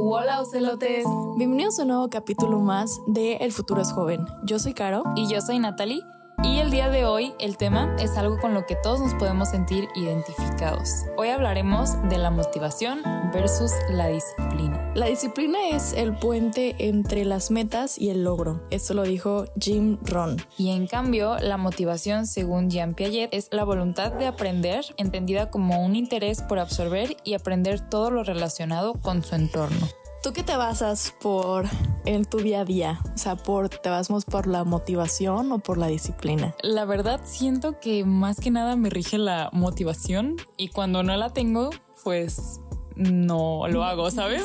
Hola, ocelotes. Bienvenidos a un nuevo capítulo más de El futuro es joven. Yo soy Caro. Y yo soy Natalie. Y el día de hoy el tema es algo con lo que todos nos podemos sentir identificados. Hoy hablaremos de la motivación versus la disciplina. La disciplina es el puente entre las metas y el logro. Esto lo dijo Jim Rohn. Y en cambio, la motivación, según Jean Piaget, es la voluntad de aprender, entendida como un interés por absorber y aprender todo lo relacionado con su entorno. ¿Tú qué te basas por en tu día a día? O sea, por te basamos por la motivación o por la disciplina? La verdad siento que más que nada me rige la motivación y cuando no la tengo, pues no lo hago, ¿sabes?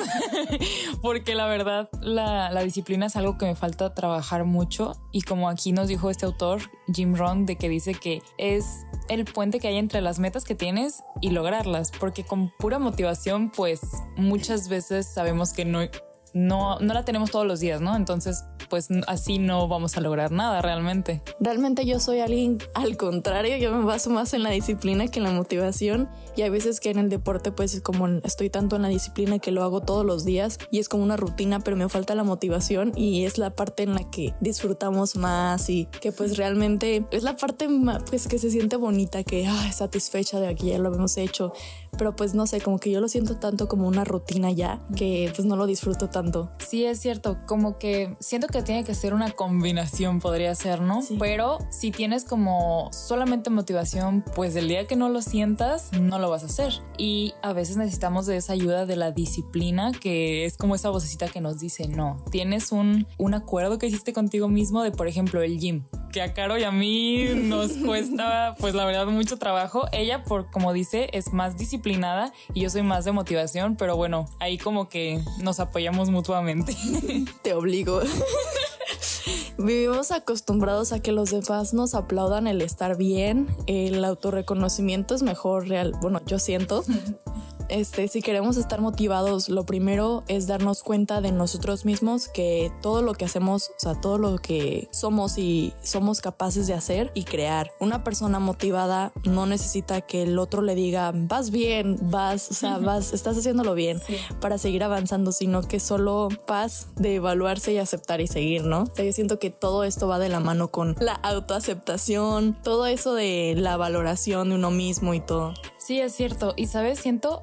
Porque la verdad la, la, disciplina es algo que me falta trabajar mucho y como aquí nos dijo este autor, Jim Rohn, de que dice que es el puente que hay entre las metas que tienes y lograrlas, porque con pura motivación pues muchas veces sabemos que no no, no la tenemos todos los días, ¿no? Entonces, pues así no vamos a lograr nada realmente. Realmente yo soy alguien al contrario, yo me baso más en la disciplina que en la motivación y hay veces que en el deporte pues como estoy tanto en la disciplina que lo hago todos los días y es como una rutina, pero me falta la motivación y es la parte en la que disfrutamos más y que pues realmente es la parte pues que se siente bonita, que ah, satisfecha de aquí ya lo hemos hecho, pero pues no sé, como que yo lo siento tanto como una rutina ya que pues no lo disfruto tanto Sí, es cierto, como que siento que tiene que ser una combinación, podría ser, ¿no? Pero si tienes como solamente motivación, pues el día que no lo sientas, no lo vas a hacer. Y a veces necesitamos de esa ayuda de la disciplina, que es como esa vocecita que nos dice, no, tienes un, un acuerdo que hiciste contigo mismo de, por ejemplo, el gym que a Caro y a mí nos cuesta, pues la verdad, mucho trabajo. Ella, por como dice, es más disciplinada y yo soy más de motivación, pero bueno, ahí como que nos apoyamos mutuamente. Te obligo. Vivimos acostumbrados a que los demás nos aplaudan el estar bien, el autorreconocimiento es mejor real, bueno, yo siento, este, si queremos estar motivados, lo primero es darnos cuenta de nosotros mismos que todo lo que hacemos, o sea, todo lo que somos y somos capaces de hacer y crear. Una persona motivada no necesita que el otro le diga, vas bien, vas, o sea, vas, estás haciéndolo bien para seguir avanzando, sino que solo paz de evaluarse y aceptar y seguir, ¿no? O sea, yo siento que todo esto va de la mano con la autoaceptación, todo eso de la valoración de uno mismo y todo. Sí, es cierto. Y sabes, siento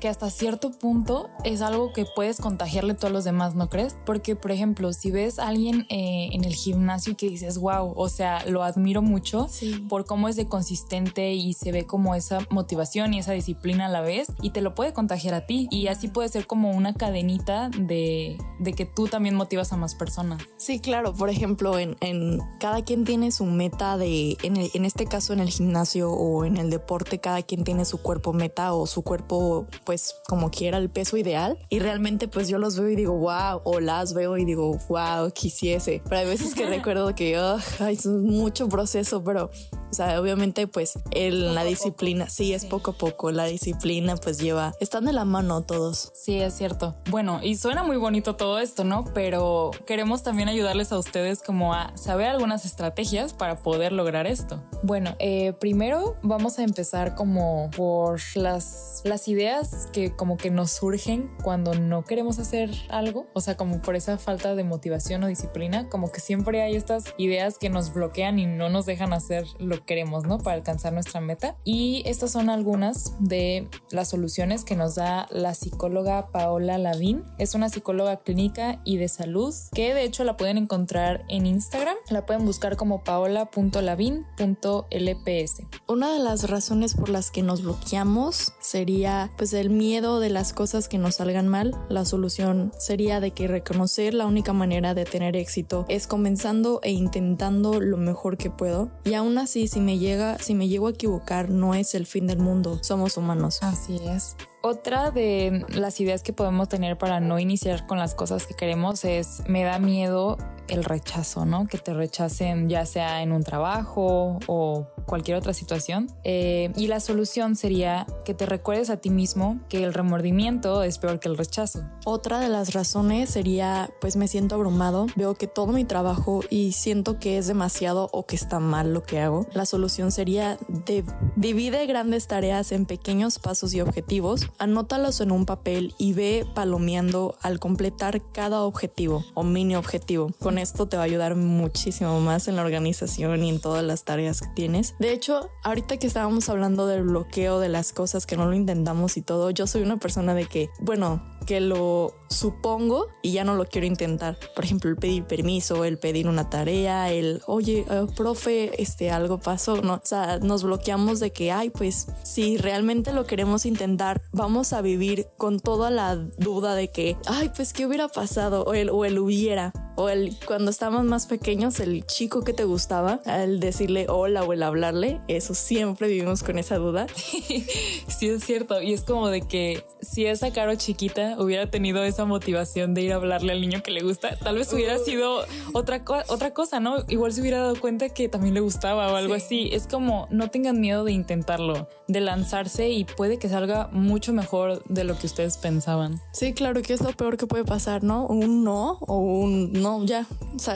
que hasta cierto punto es algo que puedes contagiarle a todos los demás, ¿no crees? Porque, por ejemplo, si ves a alguien eh, en el gimnasio que dices, wow, o sea, lo admiro mucho por cómo es de consistente y se ve como esa motivación y esa disciplina a la vez y te lo puede contagiar a ti. Y así puede ser como una cadenita de, de que tú también motivas a más personas. Sí, claro. Por ejemplo, en, en cada quien tiene su meta de, en, en este caso en el gimnasio o en el deporte, cada quien tiene su cuerpo meta o su cuerpo pues como quiera el peso ideal. Y realmente pues yo los veo y digo wow o las veo y digo wow quisiese pero hay veces que recuerdo que oh, es mucho proceso pero o sea, obviamente pues el, la disciplina, sí, es poco a poco, la disciplina pues lleva, están de la mano todos. Sí, es cierto. Bueno, y suena muy bonito todo esto, ¿no? Pero queremos también ayudarles a ustedes como a saber algunas estrategias para poder lograr esto. Bueno, eh, primero vamos a empezar como por las, las ideas que como que nos surgen cuando no queremos hacer algo, o sea, como por esa falta de motivación o disciplina, como que siempre hay estas ideas que nos bloquean y no nos dejan hacer lo queremos, ¿no? Para alcanzar nuestra meta. Y estas son algunas de las soluciones que nos da la psicóloga Paola Lavín. Es una psicóloga clínica y de salud que de hecho la pueden encontrar en Instagram. La pueden buscar como paola.lavin.lps. Una de las razones por las que nos bloqueamos sería pues el miedo de las cosas que nos salgan mal. La solución sería de que reconocer la única manera de tener éxito es comenzando e intentando lo mejor que puedo. Y aún así si me llega, si me llego a equivocar, no es el fin del mundo. Somos humanos. Así es. Otra de las ideas que podemos tener para no iniciar con las cosas que queremos es me da miedo el rechazo, ¿no? Que te rechacen ya sea en un trabajo o cualquier otra situación. Eh, y la solución sería que te recuerdes a ti mismo que el remordimiento es peor que el rechazo. Otra de las razones sería, pues me siento abrumado, veo que todo mi trabajo y siento que es demasiado o que está mal lo que hago. La solución sería de, divide grandes tareas en pequeños pasos y objetivos Anótalos en un papel y ve palomeando al completar cada objetivo o mini objetivo. Con esto te va a ayudar muchísimo más en la organización y en todas las tareas que tienes. De hecho, ahorita que estábamos hablando del bloqueo de las cosas que no lo intentamos y todo, yo soy una persona de que, bueno, que lo supongo y ya no lo quiero intentar. Por ejemplo, el pedir permiso, el pedir una tarea, el, oye, eh, profe, este, algo pasó, ¿no? O sea, nos bloqueamos de que, ay, pues si realmente lo queremos intentar, vamos a vivir con toda la duda de que, ay, pues qué hubiera pasado o el, o el hubiera o el cuando estábamos más pequeños, el chico que te gustaba, al decirle hola o el hablarle, eso siempre vivimos con esa duda. sí, es cierto. Y es como de que si esa Caro chiquita hubiera tenido esa motivación de ir a hablarle al niño que le gusta, tal vez hubiera sido otra, otra cosa, ¿no? Igual se hubiera dado cuenta que también le gustaba o algo así. Es como no tengan miedo de intentarlo, de lanzarse y puede que salga mucho mejor de lo que ustedes pensaban. Sí, claro que es lo peor que puede pasar, ¿no? Un no o un no, ya.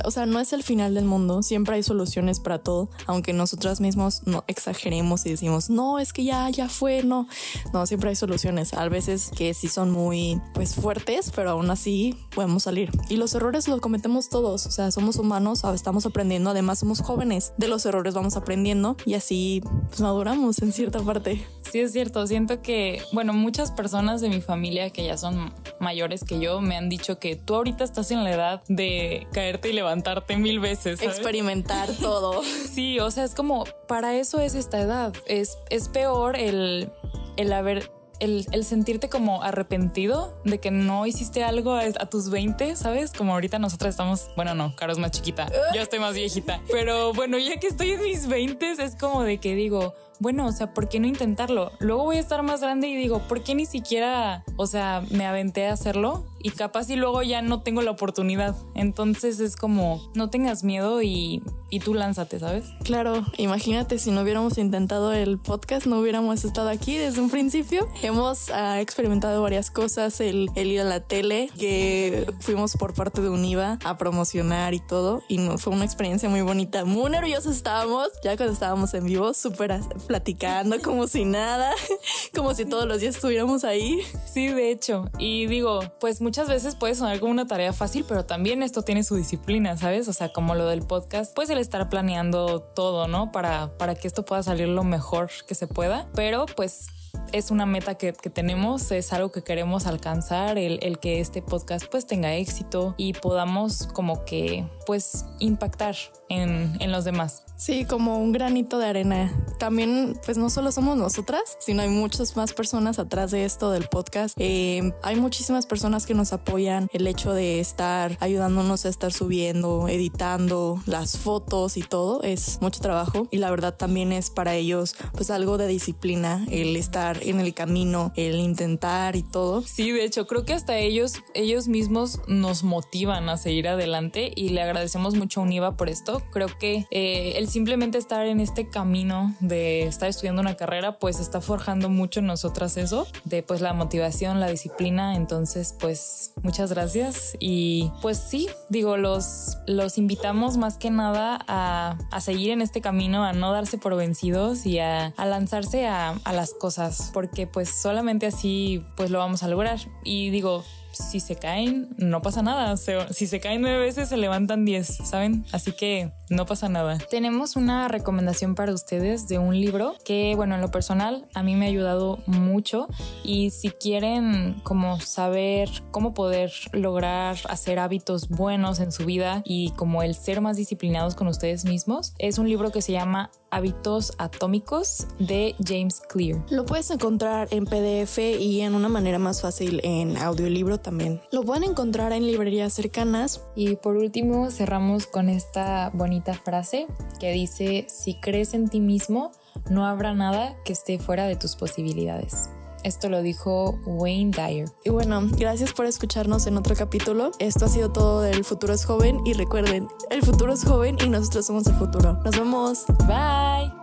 O sea, no es el final del mundo. Siempre hay soluciones para todo, aunque nosotras mismos no exageremos y decimos, no, es que ya, ya fue, no. No, siempre hay soluciones. A veces que sí son muy, pues, fuertes, pero aún así podemos salir. Y los errores los cometemos todos. O sea, somos humanos, estamos aprendiendo. Además, somos jóvenes. De los errores vamos aprendiendo y así pues, maduramos en cierta parte. Sí, es cierto. Siento que, bueno, muchas personas de mi familia que ya son mayores que yo me han dicho que tú ahorita estás en la edad de caerte y levantarte mil veces. Experimentar todo. sí, o sea, es como, para eso es esta edad. Es, es peor el, el haber el, sentirte como arrepentido de que no hiciste algo a, tus 20, ¿sabes? Como ahorita nosotras estamos, bueno, no, Caro es más chiquita, yo estoy más viejita, pero bueno, ya que estoy en mis 20 es como de que digo, bueno, o sea, ¿por qué no intentarlo? Luego voy a estar más grande y digo, ¿por qué ni siquiera, o sea, me aventé a hacerlo? Y capaz y luego ya no tengo la oportunidad. Entonces es como, no tengas miedo y, y tú lánzate, ¿sabes? Claro, imagínate si no hubiéramos intentado el podcast, no hubiéramos estado aquí desde un principio. Hemos ah, experimentado varias cosas, el, el, ir a la tele, que fuimos por parte de Univa a promocionar y todo. Y no, fue una experiencia muy bonita. Muy nerviosos estábamos, ya cuando estábamos en vivo, súper platicando como si nada, como si todos los días estuviéramos ahí. Sí, de hecho. Y digo, pues muchas veces puede sonar como una tarea fácil, pero también esto tiene su disciplina, ¿sabes? O sea, como lo del podcast, pues el estar planeando todo, ¿no? Para, para que esto pueda salir lo mejor que se pueda. Pero pues es una meta que, tenemos, es algo que queremos alcanzar, el, el, que este podcast pues tenga éxito y podamos como que pues impactar en, en los demás. Sí, como un granito de arena. También, pues no solo somos nosotras, sino hay muchas más personas atrás de esto del podcast. Eh, hay muchísimas personas que nos apoyan el hecho de estar ayudándonos a estar subiendo, editando las fotos y todo. Es mucho trabajo y la verdad también es para ellos pues algo de disciplina, el estar en el camino, el intentar y todo. Sí, de hecho, creo que hasta ellos, ellos mismos nos motivan a seguir adelante y le agradecemos mucho a Univa por esto. Creo que eh, el simplemente estar en este camino de estar estudiando una carrera, pues está forjando mucho en nosotras eso, de pues la motivación, la disciplina. Entonces, pues muchas gracias. Y pues sí, digo, los, los invitamos más que nada a, a seguir en este camino, a no darse por vencidos y a, a lanzarse a, a las cosas, porque pues solamente así pues lo vamos a lograr. Y digo, si se caen, no pasa nada. si se caen nueve veces, se levantan diez, ¿saben? Así que no pasa nada. Tenemos una recomendación para ustedes de un libro que, bueno, en lo personal, a mí me ha ayudado mucho. Y si quieren como saber cómo poder lograr hacer hábitos buenos en su vida y como el ser más disciplinados con ustedes mismos, es un libro que se llama Hábitos Atómicos de James Clear. Lo puedes encontrar en PDF y en una manera más fácil en audiolibro también. Lo pueden encontrar en librerías cercanas. Y por último cerramos con esta bonita frase que dice, si crees en ti mismo, no habrá nada que esté fuera de tus posibilidades. Esto lo dijo Wayne Dyer. Y bueno, gracias por escucharnos en otro capítulo. Esto ha sido todo del futuro es joven y recuerden, el futuro es joven y nosotros somos el futuro. Nos vemos. Bye.